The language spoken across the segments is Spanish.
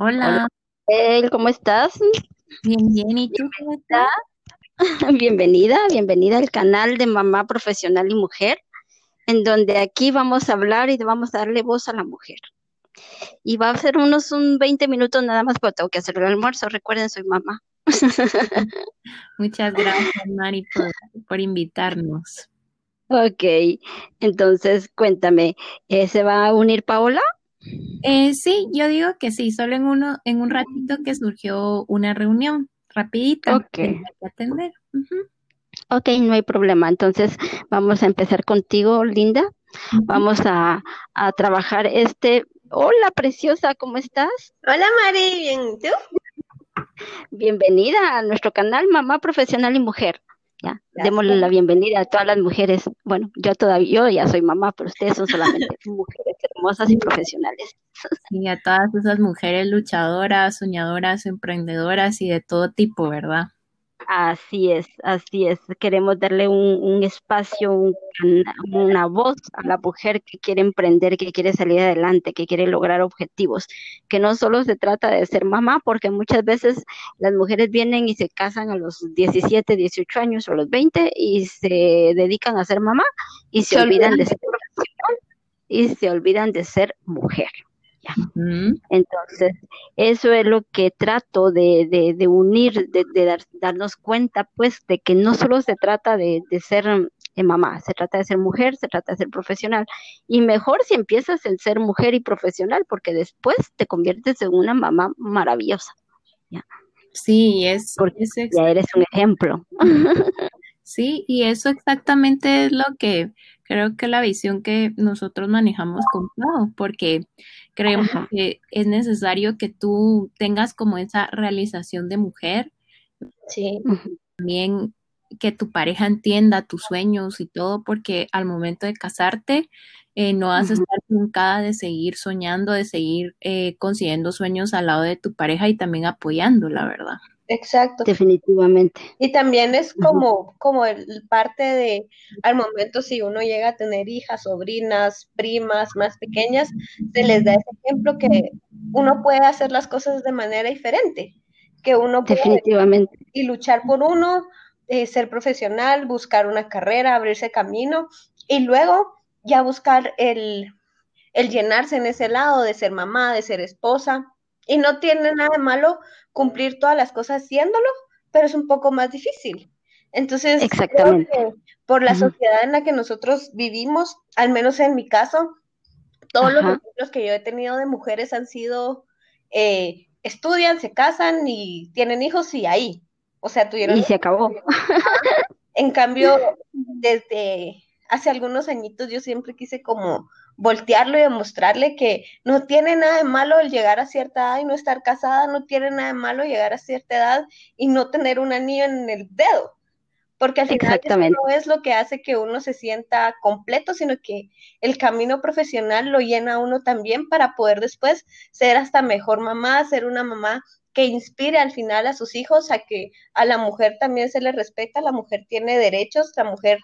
Hola, Hola, ¿cómo estás? bien, bien. ¿Y tú cómo estás? Bienvenida, bienvenida al canal de Mamá Profesional y Mujer, en donde aquí vamos a hablar y vamos a darle voz a la mujer. Y va a ser unos un 20 minutos nada más, pero tengo que hacer el almuerzo. Recuerden, soy mamá. Muchas gracias, Mari, por, por invitarnos. Ok, entonces cuéntame, ¿eh, ¿se va a unir Paola? Eh, sí, yo digo que sí, solo en uno, en un ratito que surgió una reunión rapidita, Ok, tengo que atender. Ok, no hay problema. Entonces vamos a empezar contigo, Linda. Vamos a, a trabajar este. Hola, preciosa, ¿cómo estás? Hola Mari, bien, ¿y tú? Bienvenida a nuestro canal Mamá Profesional y Mujer. Ya, démosle la bienvenida a todas las mujeres. Bueno, yo todavía, yo ya soy mamá, pero ustedes son solamente mujeres hermosas y profesionales. Y a todas esas mujeres luchadoras, soñadoras, emprendedoras y de todo tipo, ¿verdad? Así es, así es. Queremos darle un, un espacio, un una voz a la mujer que quiere emprender, que quiere salir adelante, que quiere lograr objetivos, que no solo se trata de ser mamá, porque muchas veces las mujeres vienen y se casan a los 17, 18 años o a los 20 y se dedican a ser mamá y se Se olvidan olvidan de de ser profesional y se olvidan de ser mujer. Entonces, eso es lo que trato de, de, de unir, de, de dar- darnos cuenta, pues, de que no solo se trata de, ser eh, mamá, se trata de ser mujer, se trata de ser profesional. Y mejor si empiezas en ser mujer y profesional, porque después te conviertes en una mamá maravillosa, ¿ya? Sí, es, Porque es ya eres un ejemplo. sí, y eso exactamente es lo que creo que la visión que nosotros manejamos con Pau, porque creemos Ajá, que es necesario que tú tengas como esa realización de mujer, Sí, también que tu pareja entienda tus sueños y todo, porque al momento de casarte eh, no vas a estar truncada de seguir soñando, de seguir eh, consiguiendo sueños al lado de tu pareja y también apoyándola, ¿verdad? Exacto. Definitivamente. Y también es como, como el parte de, al momento si uno llega a tener hijas, sobrinas, primas más pequeñas, se les da ese ejemplo que uno puede hacer las cosas de manera diferente, que uno puede Definitivamente. y luchar por uno, eh, ser profesional, buscar una carrera, abrirse camino y luego ya buscar el, el llenarse en ese lado de ser mamá, de ser esposa. Y no tiene nada de malo cumplir todas las cosas haciéndolo, pero es un poco más difícil. Entonces, creo Exactamente. que por la sociedad en la que nosotros vivimos, al menos en mi caso, todos los ejemplos que yo he tenido de mujeres han sido, eh, estudian, se casan y tienen hijos y ahí. O sea, tuvieron Y se acabó. en cambio, desde hace algunos añitos yo siempre quise como voltearlo y demostrarle que no tiene nada de malo el llegar a cierta edad y no estar casada, no tiene nada de malo llegar a cierta edad y no tener un anillo en el dedo, porque al final eso no es lo que hace que uno se sienta completo, sino que el camino profesional lo llena a uno también para poder después ser hasta mejor mamá, ser una mamá que inspire al final a sus hijos a que a la mujer también se le respeta, la mujer tiene derechos, la mujer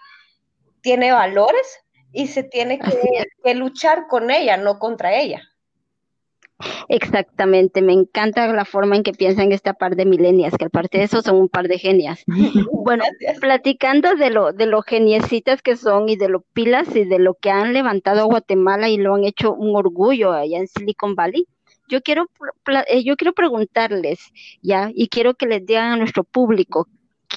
tiene valores y se tiene que, luchar con ella, no contra ella. Exactamente, me encanta la forma en que piensan esta par de milenias, que aparte de eso son un par de genias. Bueno, Gracias. platicando de lo, de lo geniecitas que son y de lo pilas y de lo que han levantado a Guatemala y lo han hecho un orgullo allá en Silicon Valley, yo quiero, pla- eh, yo quiero preguntarles, ya, y quiero que les digan a nuestro público,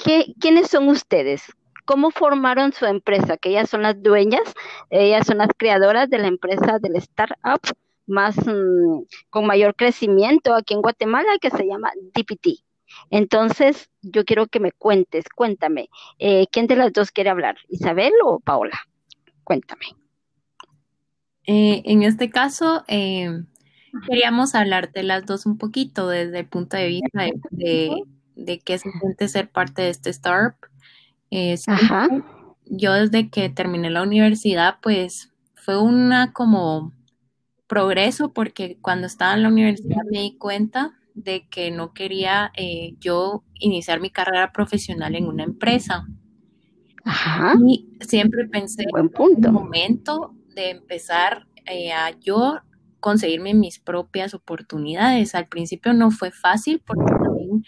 ¿qué, quiénes son ustedes? ¿Cómo formaron su empresa? Que ellas son las dueñas, ellas son las creadoras de la empresa del startup más mm, con mayor crecimiento aquí en Guatemala que se llama DPT. Entonces, yo quiero que me cuentes, cuéntame, eh, ¿quién de las dos quiere hablar? ¿Isabel o Paola? Cuéntame. Eh, en este caso, eh, queríamos hablarte las dos un poquito desde el punto de vista de, de, de qué se siente ser parte de este startup. Eh, Ajá, siempre, yo desde que terminé la universidad, pues fue una como progreso porque cuando estaba en la universidad me di cuenta de que no quería eh, yo iniciar mi carrera profesional en una empresa. ajá, Y siempre pensé buen en el punto. momento de empezar eh, a yo conseguirme mis propias oportunidades. Al principio no fue fácil porque también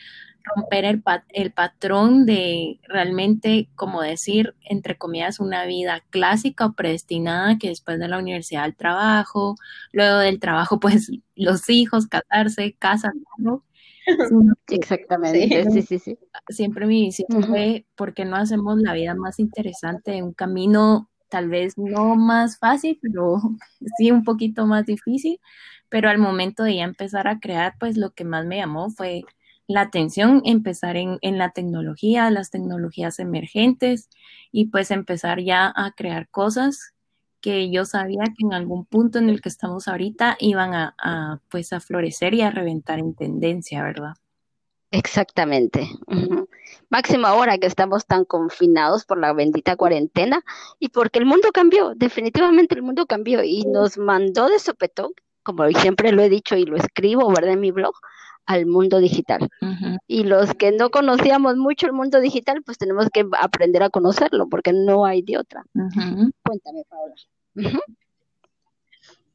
romper el, el patrón de realmente, como decir, entre comillas, una vida clásica o predestinada que después de la universidad al trabajo, luego del trabajo, pues los hijos, casarse, casa, ¿no? Exactamente, sí, sí, sí. Siempre mi visión fue, ¿por qué no hacemos la vida más interesante? Un camino tal vez no más fácil, pero sí un poquito más difícil. Pero al momento de ya empezar a crear, pues lo que más me llamó fue la atención, empezar en, en, la tecnología, las tecnologías emergentes y pues empezar ya a crear cosas que yo sabía que en algún punto en el que estamos ahorita iban a, a pues a florecer y a reventar en tendencia, ¿verdad? Exactamente. Máximo ahora que estamos tan confinados por la bendita cuarentena y porque el mundo cambió, definitivamente el mundo cambió y nos mandó de sopetón, como siempre lo he dicho y lo escribo, ¿verdad? En mi blog, al mundo digital. Y los que no conocíamos mucho el mundo digital, pues tenemos que aprender a conocerlo, porque no hay de otra. Cuéntame, Paola.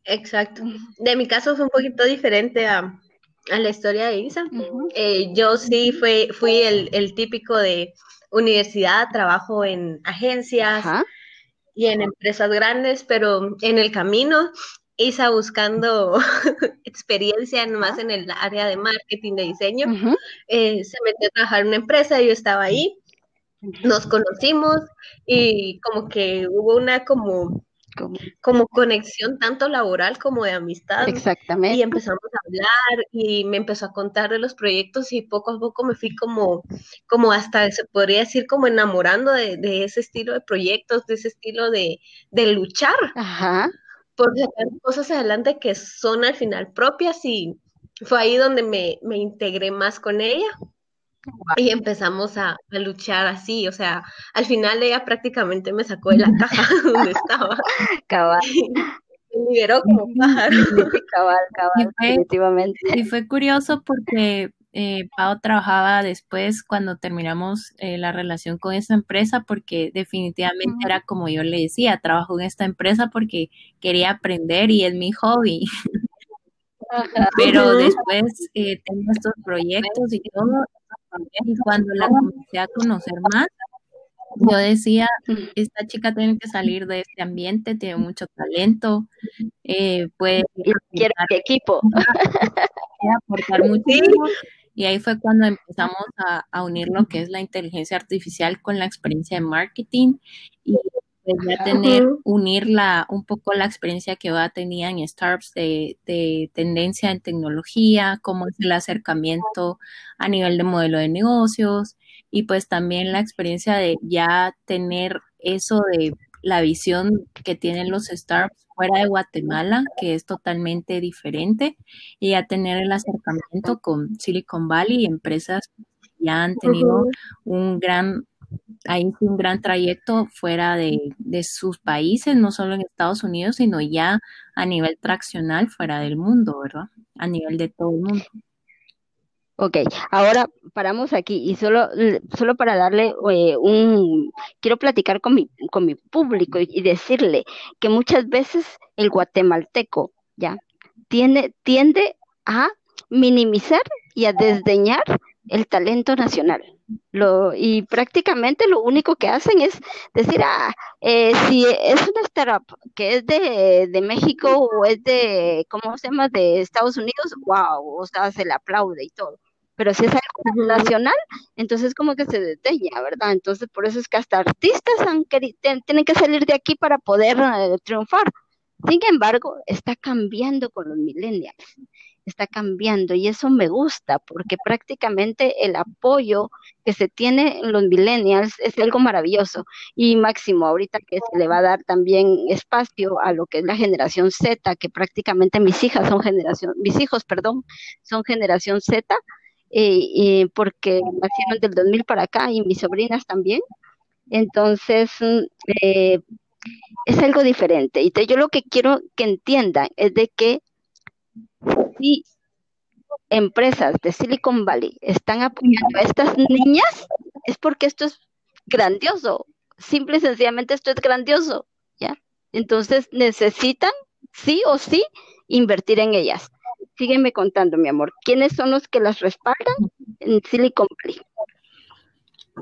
Exacto. De mi caso fue un poquito diferente a, la historia de Isa. Eh, yo sí fui, fui el, típico de universidad, trabajo en agencias y en empresas grandes, pero en el camino Isa buscando experiencia más en el área de marketing, de diseño, eh, se metió a trabajar en una empresa, yo estaba ahí, nos conocimos y como que hubo una como, como conexión tanto laboral como de amistad. Exactamente. Y empezamos a hablar y me empezó a contar de los proyectos y poco a poco me fui como, como hasta, se podría decir, como enamorando de, de ese estilo de proyectos, de ese estilo de, de luchar. Ajá por sacar cosas adelante que son al final propias y fue ahí donde me, me integré más con ella y empezamos a, a, luchar así, o sea, al final ella prácticamente me sacó de la caja donde estaba. Cabal. Me liberó como pájaro. Cabal, cabal, definitivamente. Y fue curioso porque eh, Pau trabajaba después cuando terminamos eh, la relación con esta empresa porque definitivamente era como yo le decía, trabajo en esta empresa porque quería aprender y es mi hobby. Pero después eh, tengo estos proyectos y todo, y cuando la comencé a conocer más, yo decía, esta chica tiene que salir de este ambiente, tiene mucho talento, eh, puede... Quiero equipo. aportar muchísimo y ahí fue cuando empezamos a, unir lo que es la inteligencia artificial con la experiencia de marketing y ya tener, unir un poco la experiencia que yo tenía en startups de, de, tendencia en tecnología, cómo es el acercamiento a nivel de modelo de negocios y pues también la experiencia de ya tener eso de la visión que tienen los startups fuera de Guatemala, que es totalmente diferente, y a tener el acercamiento con Silicon Valley y empresas que ya han tenido un gran hay un gran trayecto fuera de, de, sus países, no solo en Estados Unidos, sino ya a nivel traccional fuera del mundo, ¿verdad? A nivel de todo el mundo. Ok, ahora paramos aquí y solo, solo para darle eh, un, quiero platicar con mi, con mi público y, decirle que muchas veces el guatemalteco, ya, tiene, tiende a minimizar y a desdeñar el talento nacional. Lo, y prácticamente lo único que hacen es decir, ah, eh, si es una startup que es de, de, México o es de, ¿cómo se llama?, de Estados Unidos, wow, o sea, se le aplaude y todo pero si es algo nacional, entonces como que se deteña, ¿verdad? Entonces por eso es que hasta artistas han tienen que salir de aquí para poder eh, triunfar. Sin embargo, está cambiando con los millennials, está cambiando y eso me gusta porque prácticamente el apoyo que se tiene en los millennials es algo maravilloso y máximo ahorita que se le va a dar también espacio a lo que es la generación Z, que prácticamente mis hijas son generación, mis hijos, perdón, son generación Z eh, porque nacieron del 2000 para acá y mis sobrinas también. Entonces, mm, eh, es algo diferente. Y yo lo que quiero que entiendan es de que si empresas de Silicon Valley están apoyando a estas niñas, es porque esto es grandioso. Simple y sencillamente esto es grandioso, ¿ya? Entonces necesitan, sí o sí, invertir en ellas. Sígueme contando, mi amor. ¿Quiénes son los que las respaldan en Silicon Valley?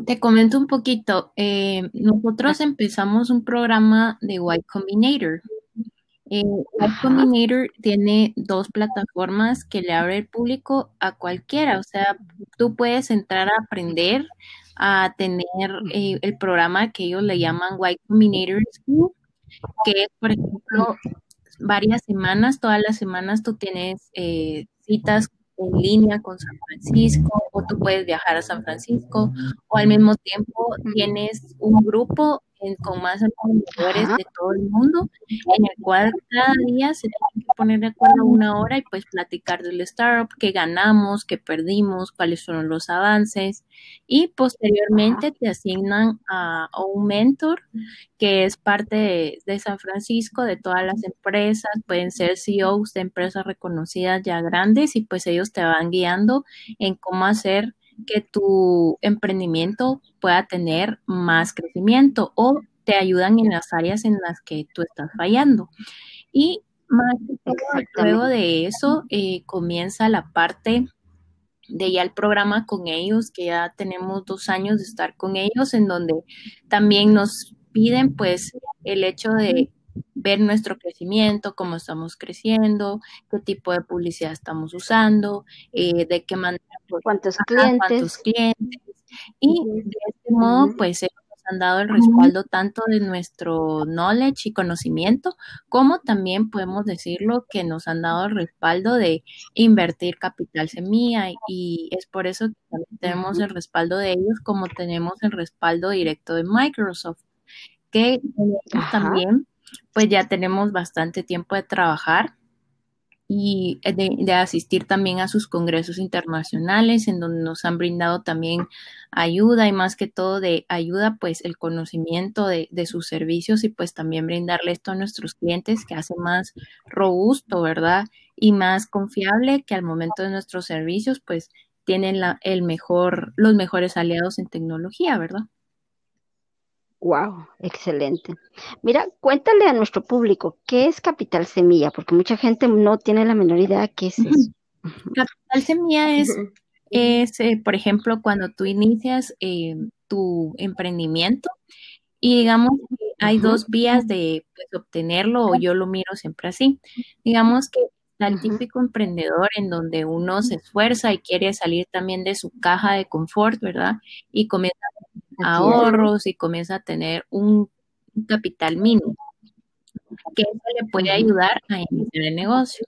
Te comento un poquito. Eh, nosotros empezamos un programa de Y Combinator. Eh, y Combinator tiene dos plataformas que le abre el público a cualquiera. O sea, tú puedes entrar a aprender a tener eh, el programa que ellos le llaman Y Combinator School, que es, por ejemplo, varias semanas, todas las semanas tú tienes citas en línea con San Francisco o tú puedes viajar a San Francisco o al mismo tiempo tienes un grupo con más emprendedores de todo el mundo, en el cual cada día se tiene que poner de acuerdo una hora y pues platicar del startup, qué ganamos, qué perdimos, cuáles fueron los avances y posteriormente te asignan a, un mentor que es parte de, San Francisco, de todas las empresas, pueden ser CEOs de empresas reconocidas ya grandes y pues ellos te van guiando en cómo hacer que tu emprendimiento pueda tener más crecimiento o te ayudan en las áreas en las que tú estás fallando. Y más luego de eso eh, comienza la parte de ya el programa con ellos, que ya tenemos dos años de estar con ellos, en donde también nos piden pues el hecho de ver nuestro crecimiento, cómo estamos creciendo, qué tipo de publicidad estamos usando, eh, de qué manera, pues, cuántos clientes. clientes. Y de este modo, pues nos han dado el respaldo tanto de nuestro knowledge y conocimiento, como también podemos decirlo que nos han dado el respaldo de invertir capital semilla y es por eso que también tenemos el respaldo de ellos como tenemos el respaldo directo de Microsoft que también pues ya tenemos bastante tiempo de trabajar y de, asistir también a sus congresos internacionales en donde nos han brindado también ayuda y más que todo de ayuda pues el conocimiento de, de sus servicios y pues también brindarle esto a nuestros clientes que hace más robusto, ¿verdad? Y más confiable que al momento de nuestros servicios pues tienen la, el mejor, los mejores aliados en tecnología, ¿verdad? Wow, excelente. Mira, cuéntale a nuestro público, ¿qué es Capital Semilla? Porque mucha gente no tiene la menor idea qué es eso. Capital Semilla es, es eh, por ejemplo, cuando tú inicias eh, tu emprendimiento y digamos que hay dos vías de pues, obtenerlo o yo lo miro siempre así. Digamos que el típico emprendedor en donde uno se esfuerza y quiere salir también de su caja de confort, ¿verdad? Y comienza ahorros y comienza a tener un capital mínimo, que eso le puede ayudar a iniciar el negocio.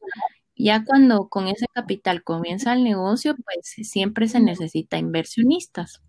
Ya cuando con ese capital comienza el negocio, pues siempre se necesita inversionistas.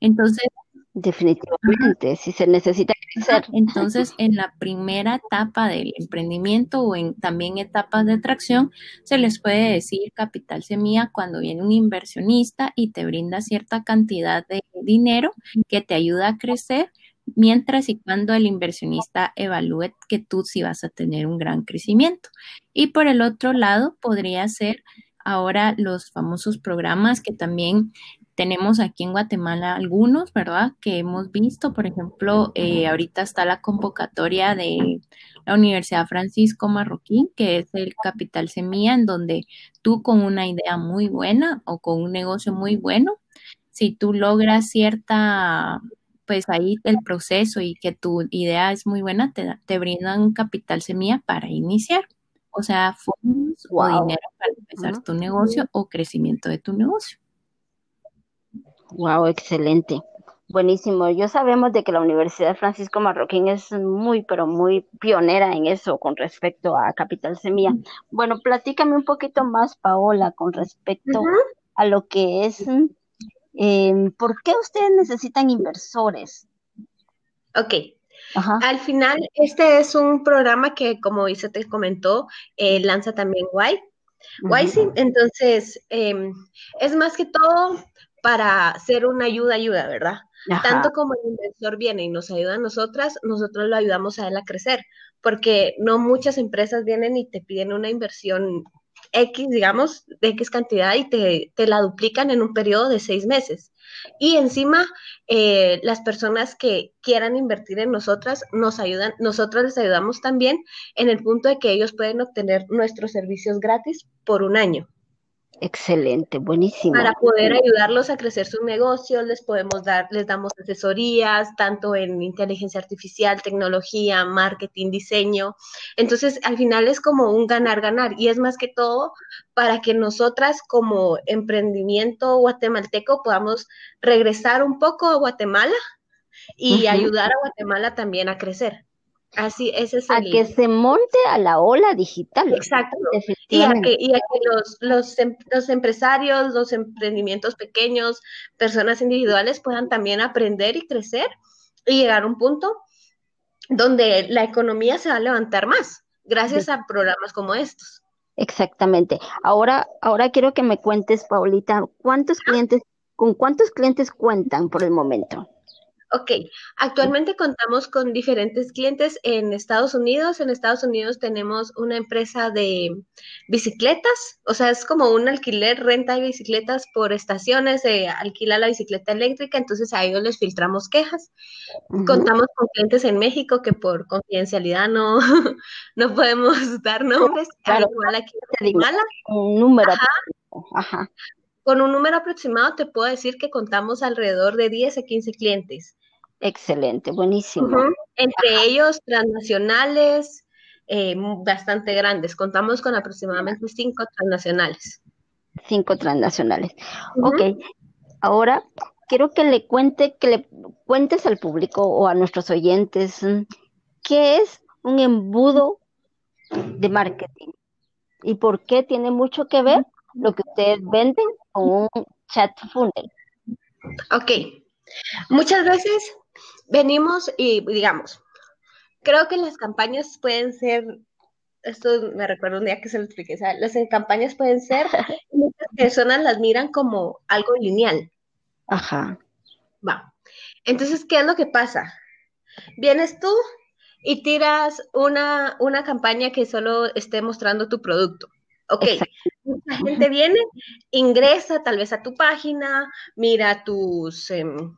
Entonces, Definitivamente, si se necesita crecer. Entonces, en la primera etapa del emprendimiento o en también etapas de atracción, se les puede decir capital semilla cuando viene un inversionista y te brinda cierta cantidad de dinero que te ayuda a crecer, mientras y cuando el inversionista evalúe que tú sí vas a tener un gran crecimiento. Y por el otro lado, podría ser ahora los famosos programas que también tenemos aquí en Guatemala algunos, ¿verdad? Que hemos visto, por ejemplo, eh, ahorita está la convocatoria de la Universidad Francisco Marroquín, que es el Capital Semilla, en donde tú con una idea muy buena o con un negocio muy bueno, si tú logras cierta, pues ahí el proceso y que tu idea es muy buena, te, te brindan Capital Semilla para iniciar. O sea, fondos o dinero para empezar tu negocio o crecimiento de tu negocio. Wow, excelente. Buenísimo. Yo sabemos de que la Universidad Francisco Marroquín es muy, pero muy pionera en eso con respecto a Capital Semilla. Bueno, platícame un poquito más, Paola, con respecto a lo que es, em, ¿por qué ustedes necesitan inversores? Ok. Al final, este es un programa que, como dice, te comentó, eh, lanza también Guay. Guay, sí. Entonces, em, es más que todo para ser una ayuda, ayuda, ¿verdad? Tanto como el inversor viene y nos ayuda a nosotras, nosotros lo ayudamos a él a crecer, porque no muchas empresas vienen y te piden una inversión X, digamos, de X cantidad y te, te la duplican en un periodo de seis meses. Y encima, eh, las personas que quieran invertir en nosotras nos ayudan, nosotras les ayudamos también en el punto de que ellos pueden obtener nuestros servicios gratis por un año. Excelente, buenísimo. Para poder ayudarlos a crecer sus negocios, les podemos dar, les damos asesorías, tanto en inteligencia artificial, tecnología, marketing, diseño. Entonces, al final es como un ganar-ganar y es más que todo para que nosotras como emprendimiento guatemalteco podamos regresar un poco a Guatemala y ayudar a Guatemala también a crecer. Así, ese es el... A que se monte a la ola digital. Exacto. Y a que, y a que los, los, em, los, empresarios, los emprendimientos pequeños, personas individuales puedan también aprender y crecer y llegar a un punto donde la economía se va a levantar más, gracias a programas como estos. Exactamente. Ahora, ahora quiero que me cuentes, Paulita, ¿cuántos clientes, con cuántos clientes cuentan por el momento? Ok, actualmente contamos con diferentes clientes en Estados Unidos. En Estados Unidos tenemos una empresa de bicicletas, o sea, es como un alquiler, renta de bicicletas por estaciones, se alquila la bicicleta eléctrica, entonces a ellos les filtramos quejas. Contamos con clientes en México que por confidencialidad no, no podemos dar nombres, claro, igual aquí en Un número. Ajá. Con un número aproximado te puedo decir que contamos alrededor de 10 a 15 clientes. Excelente, buenísimo. Entre ellos transnacionales, eh, bastante grandes. Contamos con aproximadamente cinco transnacionales. Cinco transnacionales. Ok, ahora quiero que le cuente, que le cuentes al público o a nuestros oyentes mm, qué es un embudo de marketing y por qué tiene mucho que ver lo que ustedes venden con un chat funnel. Ok, muchas veces venimos y digamos, creo que las campañas pueden ser, esto me recuerdo un día que se lo expliqué, las campañas pueden ser, muchas personas las miran como algo lineal. Ajá. Va. Entonces, ¿qué es lo que pasa? Vienes tú y tiras una, una campaña que solo esté mostrando tu producto. Ok, mucha gente viene, ingresa tal vez a tu página, mira tus, em,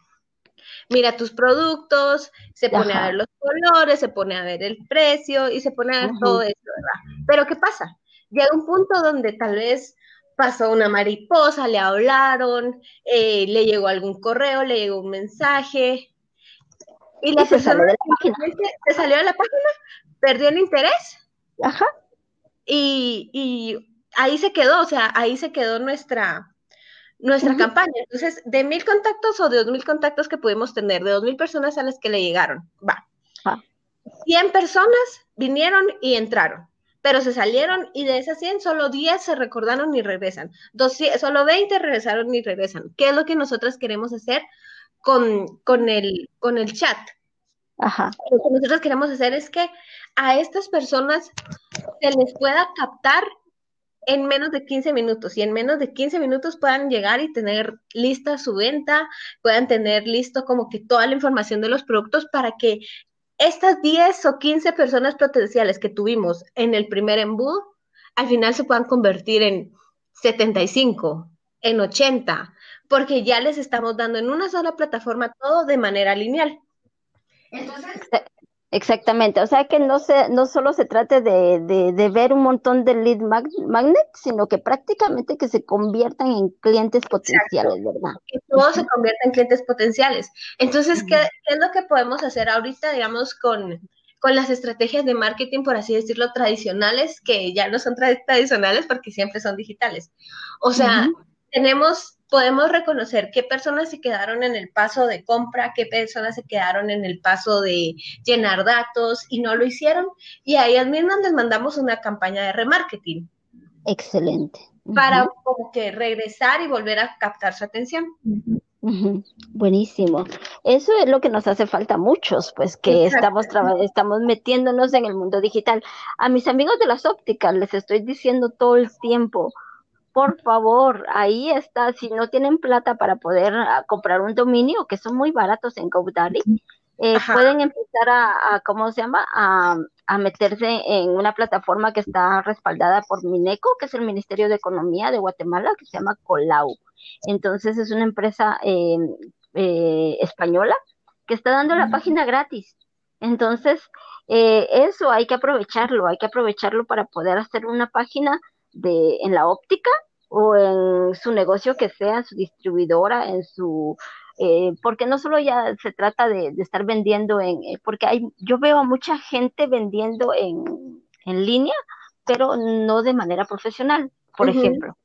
mira tus productos, se pone a ver los colores, se pone a ver el precio y se pone a ver todo eso, ¿verdad? Pero ¿qué pasa? Llega un punto donde tal vez pasó una mariposa, le hablaron, eh, le llegó algún correo, le llegó un mensaje y la persona se salió de la página, perdió el interés. Ajá. Y, y ahí se quedó, o sea, ahí se quedó nuestra, nuestra campaña. Entonces, de mil contactos o de dos mil contactos que pudimos tener, de dos mil personas a las que le llegaron, va. Ah. 100 personas vinieron y entraron, pero se salieron y de esas 100 solo 10 se recordaron y regresan. solo 20 regresaron y regresan. ¿Qué es lo que nosotros queremos hacer con, con, el, con el chat? Ajá. Lo que nosotros queremos hacer es que a estas personas se les pueda captar en menos de 15 minutos y en menos de 15 minutos puedan llegar y tener lista su venta, puedan tener listo como que toda la información de los productos para que estas 10 o 15 personas potenciales que tuvimos en el primer embudo, al final se puedan convertir en 75, en 80, porque ya les estamos dando en una sola plataforma todo de manera lineal. Entonces, Exactamente, o sea que no se, no solo se trate de, de, ver un montón de lead magnets, sino que prácticamente que se conviertan en clientes potenciales, ¿verdad? Que todo se convierta en clientes potenciales. Entonces, ¿qué, es lo que podemos hacer ahorita, digamos, con, con las estrategias de marketing, por así decirlo, tradicionales, que ya no son tradicionales porque siempre son digitales? O sea, tenemos podemos reconocer qué personas se quedaron en el paso de compra, qué personas se quedaron en el paso de llenar datos y no lo hicieron. Y a ellas mismas les mandamos una campaña de remarketing. Excelente. Para como que regresar y volver a captar su atención. Buenísimo. Eso es lo que nos hace falta a muchos, pues que estamos, estamos metiéndonos en el mundo digital. A mis amigos de las ópticas les estoy diciendo todo el tiempo, por favor, ahí está. Si no tienen plata para poder ah, comprar un dominio, que son muy baratos en GoDaddy, eh, pueden empezar a, ¿cómo se llama? A, a meterse en una plataforma que está respaldada por Mineco, que es el Ministerio de Economía de Guatemala, que se llama Colau. Entonces es una empresa eh, eh, española que está dando la página gratis. Entonces, eh, eso hay que aprovecharlo, hay que aprovecharlo para poder hacer una página de, en la óptica o en su negocio que sea, en su distribuidora, en su eh, porque no solo ya se trata de, estar vendiendo en, eh, porque hay, yo veo a mucha gente vendiendo en, en línea, pero no de manera profesional, por ejemplo.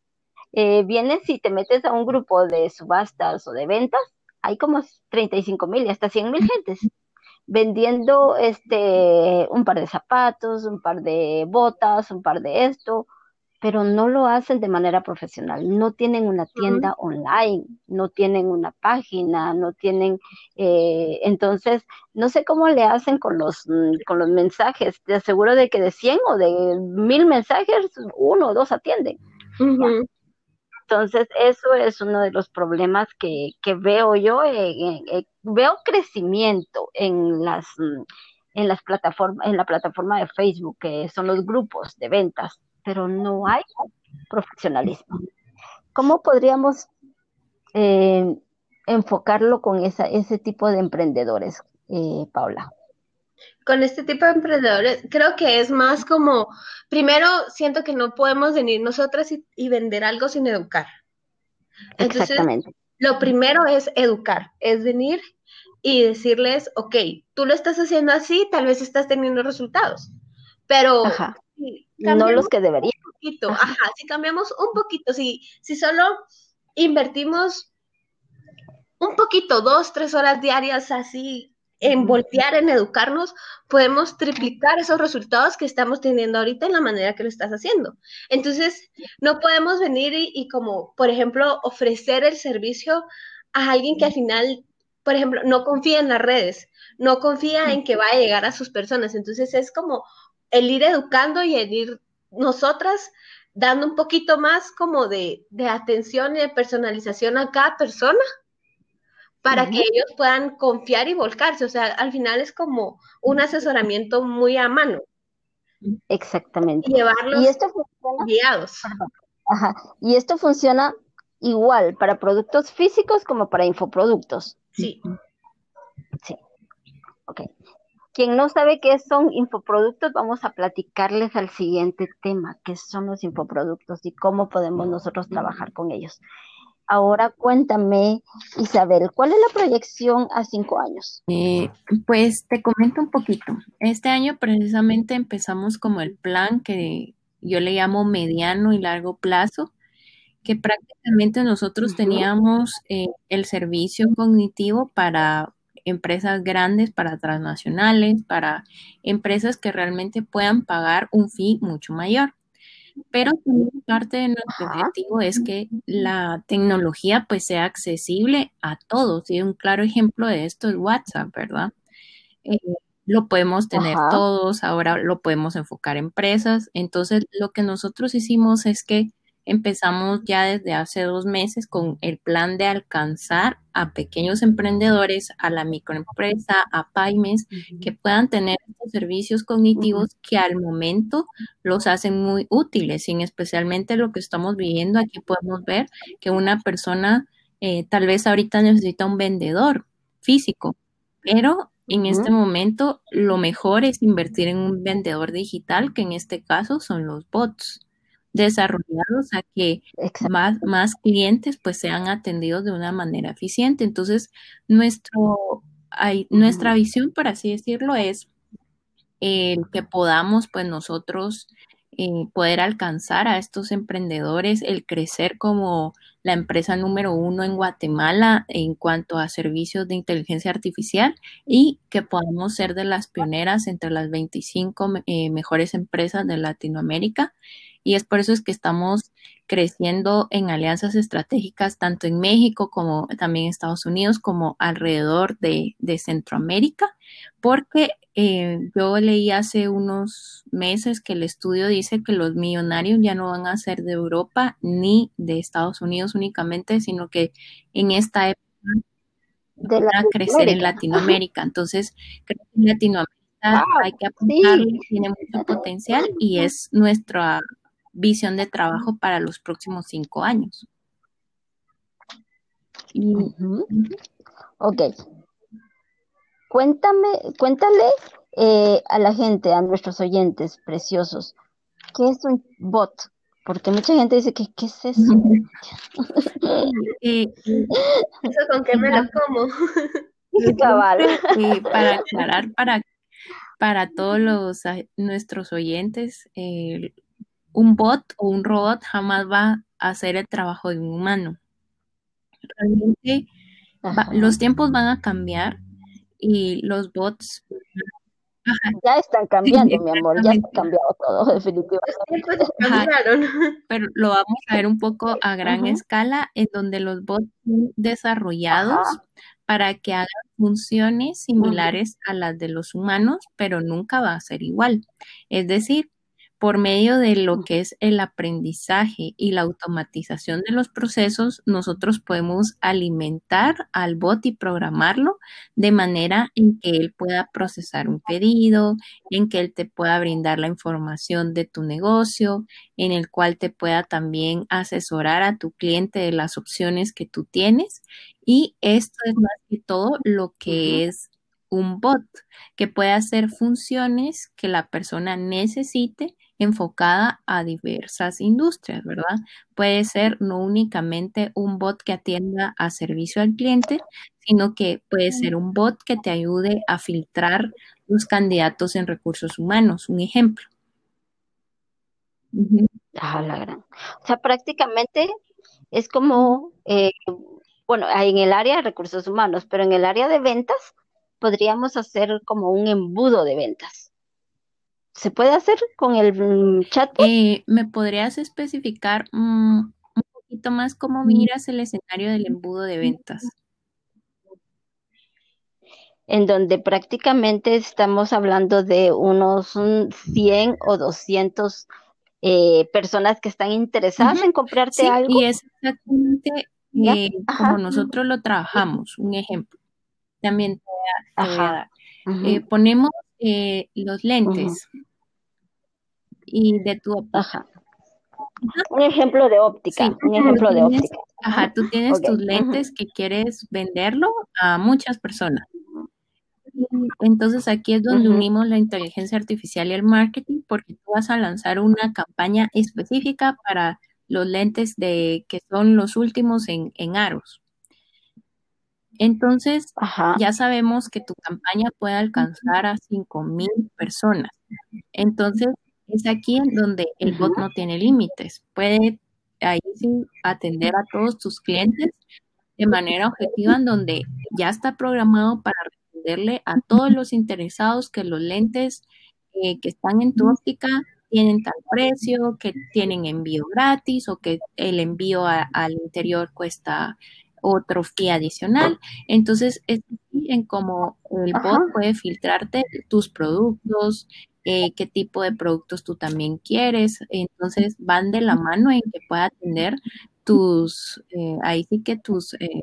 Eh, vienes y te metes a un grupo de subastas o de ventas, hay como 35 mil y hasta 100 mil gentes vendiendo este un par de zapatos, un par de botas, un par de esto, pero no lo hacen de manera profesional. No tienen una tienda online, no tienen una página, no tienen, eh, entonces, no sé cómo le hacen con los, mm, con los mensajes. Te aseguro de que de 100 o de mil mensajes, uno o dos atienden. Entonces, eso es uno de los problemas que, que veo yo. veo crecimiento en las, mm, en las plataformas, en la plataforma de Facebook, que son los grupos de ventas pero no hay profesionalismo. ¿Cómo podríamos eh, enfocarlo con esa, ese tipo de emprendedores, eh, Paula? Con este tipo de emprendedores, creo que es más como, primero, siento que no podemos venir nosotras y, vender algo sin educar. Exactamente. Lo primero es educar, es venir y decirles, ok, tú lo estás haciendo así, tal vez estás teniendo resultados, pero no los que deberían. Un poquito, ajá. si cambiamos un poquito, si, si solo invertimos un poquito, dos, tres horas diarias así en voltear, en educarnos, podemos triplicar esos resultados que estamos teniendo ahorita en la manera que lo estás haciendo. Entonces, no podemos venir y, y como, por ejemplo, ofrecer el servicio a alguien que al final, por ejemplo, no confía en las redes, no confía en que va a llegar a sus personas. Entonces, es como el ir educando y el ir nosotras dando un poquito más como de, atención y de personalización a cada persona para que ellos puedan confiar y volcarse. O sea, al final es como un asesoramiento muy a mano. Exactamente. Y llevarlos y esto funciona, guiados. Ajá. Y esto funciona igual para productos físicos como para infoproductos. Sí. Quien no sabe qué son infoproductos, vamos a platicarles al siguiente tema, qué son los infoproductos y cómo podemos nosotros trabajar con ellos. Ahora cuéntame, Isabel, ¿cuál es la proyección a cinco años? Eh, pues te comento un poquito. Este año precisamente empezamos como el plan que yo le llamo mediano y largo plazo, que prácticamente nosotros teníamos eh, el servicio cognitivo para empresas grandes, para transnacionales, para empresas que realmente puedan pagar un fee mucho mayor. Pero también parte de nuestro objetivo es que la tecnología pues sea accesible a todos. Y un claro ejemplo de esto es WhatsApp, ¿verdad? Eh, lo podemos tener todos, ahora lo podemos enfocar en empresas. Entonces, lo que nosotros hicimos es que empezamos ya desde hace dos meses con el plan de alcanzar a pequeños emprendedores, a la microempresa, a pymes, que puedan tener estos servicios cognitivos que al momento los hacen muy útiles, y especialmente lo que estamos viviendo. Aquí podemos ver que una persona eh, tal vez ahorita necesita un vendedor físico, pero en este momento lo mejor es invertir en un vendedor digital, que en este caso son los bots desarrollados a que más, más clientes pues sean atendidos de una manera eficiente. Entonces, nuestro, hay, nuestra visión, por así decirlo, es el que podamos pues nosotros eh, poder alcanzar a estos emprendedores, el crecer como la empresa número uno en Guatemala en cuanto a servicios de inteligencia artificial y que podamos ser de las pioneras entre las 25 eh, mejores empresas de Latinoamérica y es por eso es que estamos creciendo en alianzas estratégicas tanto en México como también en Estados Unidos como alrededor de, Centroamérica, porque eh, yo leí hace unos meses que el estudio dice que los millonarios ya no van a ser de Europa ni de Estados Unidos únicamente, sino que en esta época van a crecer en Latinoamérica. Entonces, creo que en Latinoamérica hay que apuntar, tiene mucho potencial y es nuestra visión de trabajo para los próximos cinco años. Ok. Cuéntame, cuéntale eh, a la gente, a nuestros oyentes preciosos, ¿qué es un bot? Porque mucha gente dice que ¿qué es eso? ¿Eso con qué me lo como? para aclarar, para, para todos los, nuestros oyentes, un bot o un robot jamás va a hacer el trabajo de un humano. Realmente los tiempos van a cambiar y los bots ya están cambiando, mi amor, ya está cambiado todo, definitivamente. Pero lo vamos a ver un poco a gran escala, en donde los bots son desarrollados para que hagan funciones similares a las de los humanos, pero nunca va a ser igual. Es decir, por medio de lo que es el aprendizaje y la automatización de los procesos, nosotros podemos alimentar al bot y programarlo de manera en que él pueda procesar un pedido, en que él te pueda brindar la información de tu negocio, en el cual te pueda también asesorar a tu cliente de las opciones que tú tienes. Y esto es más que todo lo que es un bot, que puede hacer funciones que la persona necesite enfocada a diversas industrias, ¿verdad? Puede ser no únicamente un bot que atienda a servicio al cliente, sino que puede ser un bot que te ayude a filtrar los candidatos en recursos humanos, un ejemplo. Ah, la gran. O sea, prácticamente es como, eh, bueno, en el área de recursos humanos, pero en el área de ventas podríamos hacer como un embudo de ventas. ¿Se puede hacer con el mm, chat? Eh, ¿Me podrías especificar mm, un poquito más cómo miras el escenario del embudo de ventas? En donde prácticamente estamos hablando de unos 100 o 200 eh, personas que están interesadas en comprarte algo. Y es exactamente eh, como nosotros lo trabajamos. Un ejemplo. También te voy a, dar. ponemos los lentes y de tu óptica. Un ejemplo de óptica, un ejemplo de óptica. Ajá, tú tienes tus lentes que quieres venderlo a muchas personas. Entonces aquí es donde unimos la inteligencia artificial y el marketing porque tú vas a lanzar una campaña específica para los lentes de que son los últimos en, en aros. Entonces, ya sabemos que tu campaña puede alcanzar a 5.000 personas. Entonces, es aquí en donde el bot no tiene límites. Puede ahí sí atender a todos tus clientes de manera objetiva, en donde ya está programado para responderle a todos los interesados que los lentes eh, que están en tu óptica tienen tal precio, que tienen envío gratis o que el envío al interior cuesta otro fee adicional. Entonces, es en cómo el bot puede filtrarte tus productos, eh, qué tipo de productos tú también quieres. Entonces van de la mano en que pueda atender tus, eh, ahí sí que tus eh,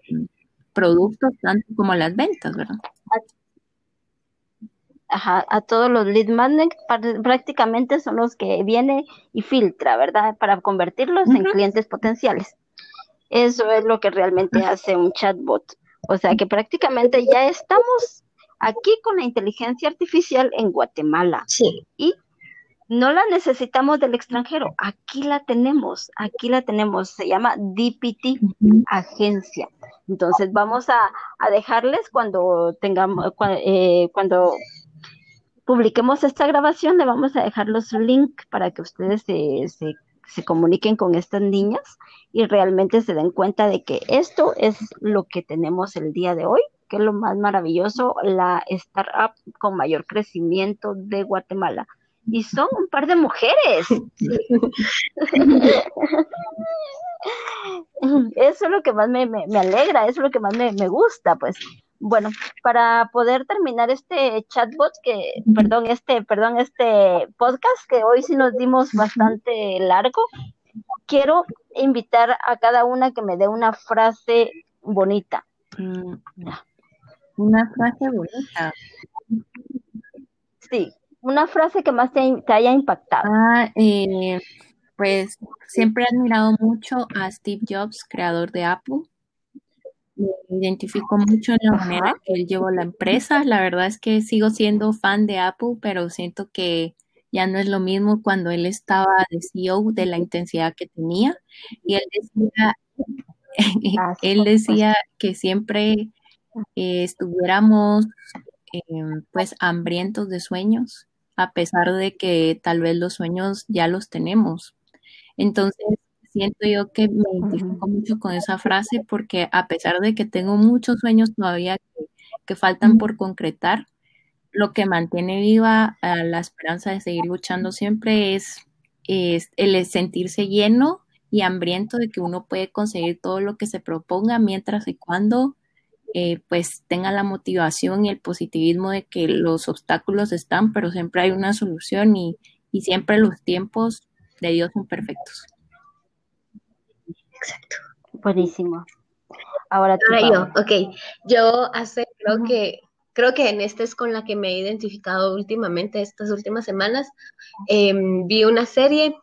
productos, tanto como las ventas, ¿verdad? Ajá, a todos los lead magnet prácticamente son los que viene y filtra, ¿verdad? Para convertirlos en clientes potenciales. Eso es lo que realmente hace un chatbot. O sea que prácticamente ya estamos aquí con la inteligencia artificial en Guatemala. Sí. Y no la necesitamos del extranjero, aquí la tenemos, aquí la tenemos, se llama DPT Agencia. Entonces vamos a, dejarles cuando tengamos, eh, cuando publiquemos esta grabación, le vamos a dejar los links para que ustedes se, se, se comuniquen con estas niñas y realmente se den cuenta de que esto es lo que tenemos el día de hoy que es lo más maravilloso, la startup con mayor crecimiento de Guatemala. Y son un par de mujeres. eso es lo que más me, alegra, eso es lo que más me, gusta, pues. Bueno, para poder terminar este chatbot que, perdón, este, perdón, este podcast que hoy sí nos dimos bastante largo, quiero invitar a cada una que me dé una frase bonita. Mm, una frase bonita. Sí, una frase que más te, haya impactado. Ah, eh, pues siempre he admirado mucho a Steve Jobs, creador de Apple. Me identifico mucho en la manera que él llevó la empresa. La verdad es que sigo siendo fan de Apple, pero siento que ya no es lo mismo cuando él estaba de CEO de la intensidad que tenía. Y él decía, él decía que siempre eh, estuviéramos em, pues hambrientos de sueños, a pesar de que tal vez los sueños ya los tenemos. Entonces, siento yo que me identifico mucho con esa frase porque a pesar de que tengo muchos sueños todavía que, faltan por concretar, lo que mantiene viva la esperanza de seguir luchando siempre es, el sentirse lleno y hambriento de que uno puede conseguir todo lo que se proponga mientras y cuando eh, pues tenga la motivación y el positivismo de que los obstáculos están, pero siempre hay una solución y, y siempre los tiempos de Dios son perfectos. Exacto. Buenísimo. Ahora tú. yo, ok. Yo hace, creo que, creo que en esta es con la que me he identificado últimamente, estas últimas semanas. Em, vi una serie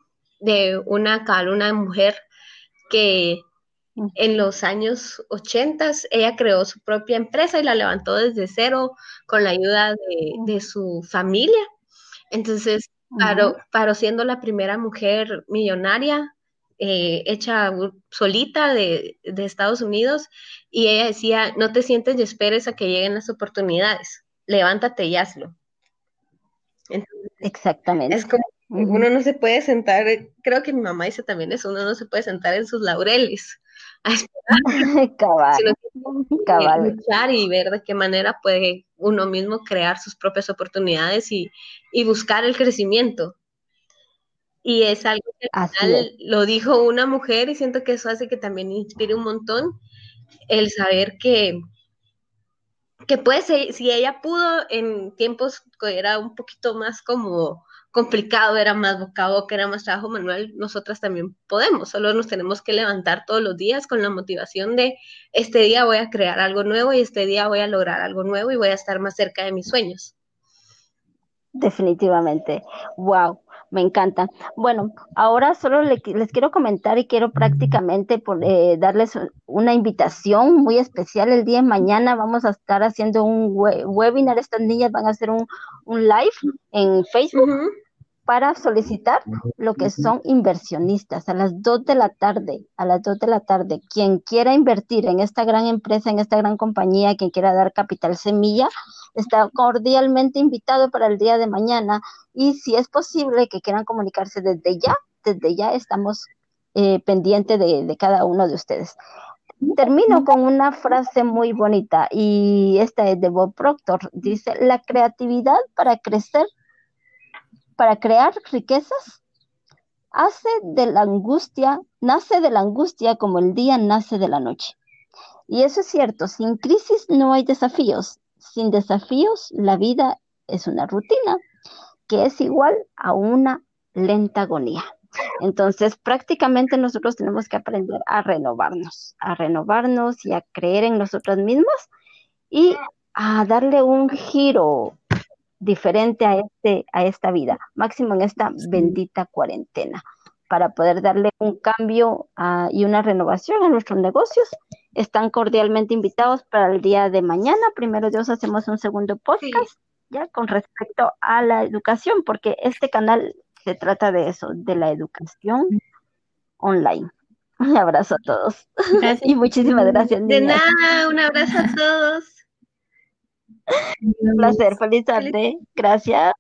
de una, una mujer que en los años 80 ella creó su propia empresa y la levantó desde cero con la ayuda de, su familia. Entonces, paró, siendo la primera mujer millonaria eh, hecha solita de, Estados Unidos y ella decía, no te sientes y esperes a que lleguen las oportunidades, levántate y hazlo. Exactamente. Es como uno no se puede sentar, creo que mi mamá dice también eso, uno no se puede sentar en sus laureles a esperar, cabal, luchar y ver de qué manera puede uno mismo crear sus propias oportunidades y, buscar el crecimiento. Y es algo que al final lo dijo una mujer y siento que eso hace que también inspire un montón el saber que, que puede ser, si ella pudo en tiempos que era un poquito más como complicado, era más boca a boca, era más trabajo manual, nosotras también podemos, solo nos tenemos que levantar todos los días con la motivación de este día voy a crear algo nuevo y este día voy a lograr algo nuevo y voy a estar más cerca de mis sueños. Definitivamente. Wow, me encanta. Bueno, ahora solo les quiero comentar y quiero prácticamente eh, darles una invitación muy especial. El día de mañana vamos a estar haciendo un webinar. Estas niñas van a hacer un, live en Facebook para solicitar lo que son inversionistas a las 2 de la tarde, a las 2 de la tarde. Quien quiera invertir en esta gran empresa, en esta gran compañía, quien quiera dar capital semilla, está cordialmente invitado para el día de mañana y si es posible que quieran comunicarse desde ya, desde ya estamos eh, pendientes de, de cada uno de ustedes. Termino con una frase muy bonita y esta es de Bob Proctor. Dice, la creatividad para crecer para crear riquezas hace de la angustia, nace de la angustia como el día nace de la noche. Y eso es cierto, sin crisis no hay desafíos, sin desafíos la vida es una rutina que es igual a una lenta agonía. Entonces, prácticamente nosotros tenemos que aprender a renovarnos, a renovarnos y a creer en nosotros mismos y a darle un giro diferente a, este, a esta vida, máximo en esta bendita cuarentena, para poder darle un cambio ah, y una renovación a nuestros negocios. Están cordialmente invitados para el día de mañana. Primero Dios hacemos un segundo podcast ya con respecto a la educación, porque este canal se trata de eso, de la educación online. Un abrazo a todos. y muchísimas gracias. De nada, un abrazo a todos. Un placer, feliz tarde. Gracias.